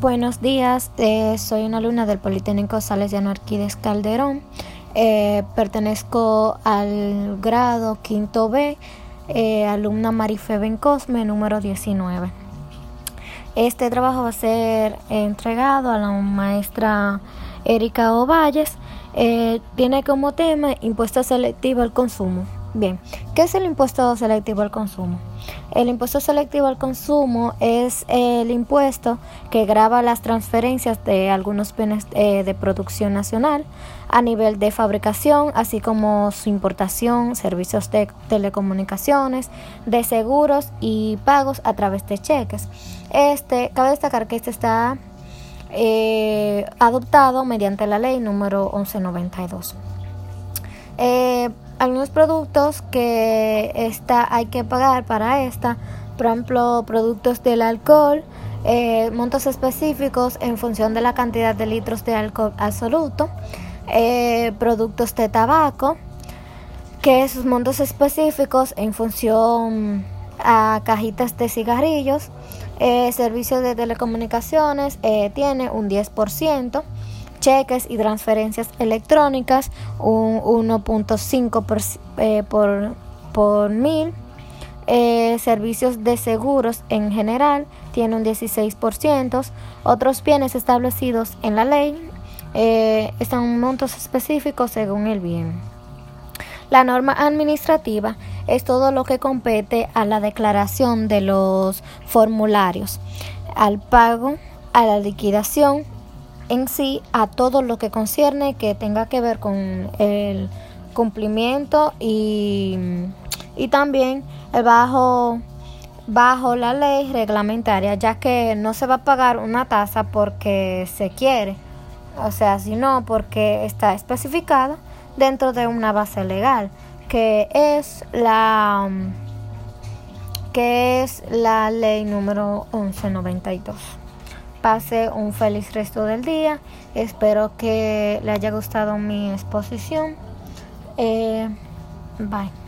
Buenos días, eh, soy una alumna del Politécnico Salesiano Arquides Calderón. Eh, pertenezco al grado quinto B, eh, alumna Marife Bencosme, número 19. Este trabajo va a ser entregado a la maestra Erika Ovalles. tiene como tema impuesto selectivo al consumo. Bien, ¿qué es el impuesto selectivo al consumo? El impuesto selectivo al consumo es el impuesto que grava las transferencias de algunos bienes eh, de producción nacional a nivel de fabricación, así como su importación, servicios de telecomunicaciones, de seguros y pagos a través de cheques. Este, cabe destacar que este está eh, adoptado mediante la ley número 1192. Eh, algunos productos que esta hay que pagar para esta, por ejemplo, productos del alcohol, eh, montos específicos en función de la cantidad de litros de alcohol absoluto, eh, productos de tabaco, que sus montos específicos en función a cajitas de cigarrillos, eh, servicios de telecomunicaciones tiene un 10%, cheques y transferencias electrónicas, un 1.5 por, eh, por, por, mil. Eh, servicios de seguros en general tiene un 16%. Otros bienes establecidos en la ley eh, están montos específicos según el bien. La norma administrativa es todo lo que compete a la declaración de los formularios, al pago, a la liquidación en sí a todo lo que concierne que tenga que ver con el cumplimiento y, y también el bajo bajo la ley reglamentaria, ya que no se va a pagar una tasa porque se quiere, o sea, sino porque está especificada dentro de una base legal, que es la que es la ley número 1192 pase un feliz resto del día. Espero que le haya gustado mi exposición. Eh, bye.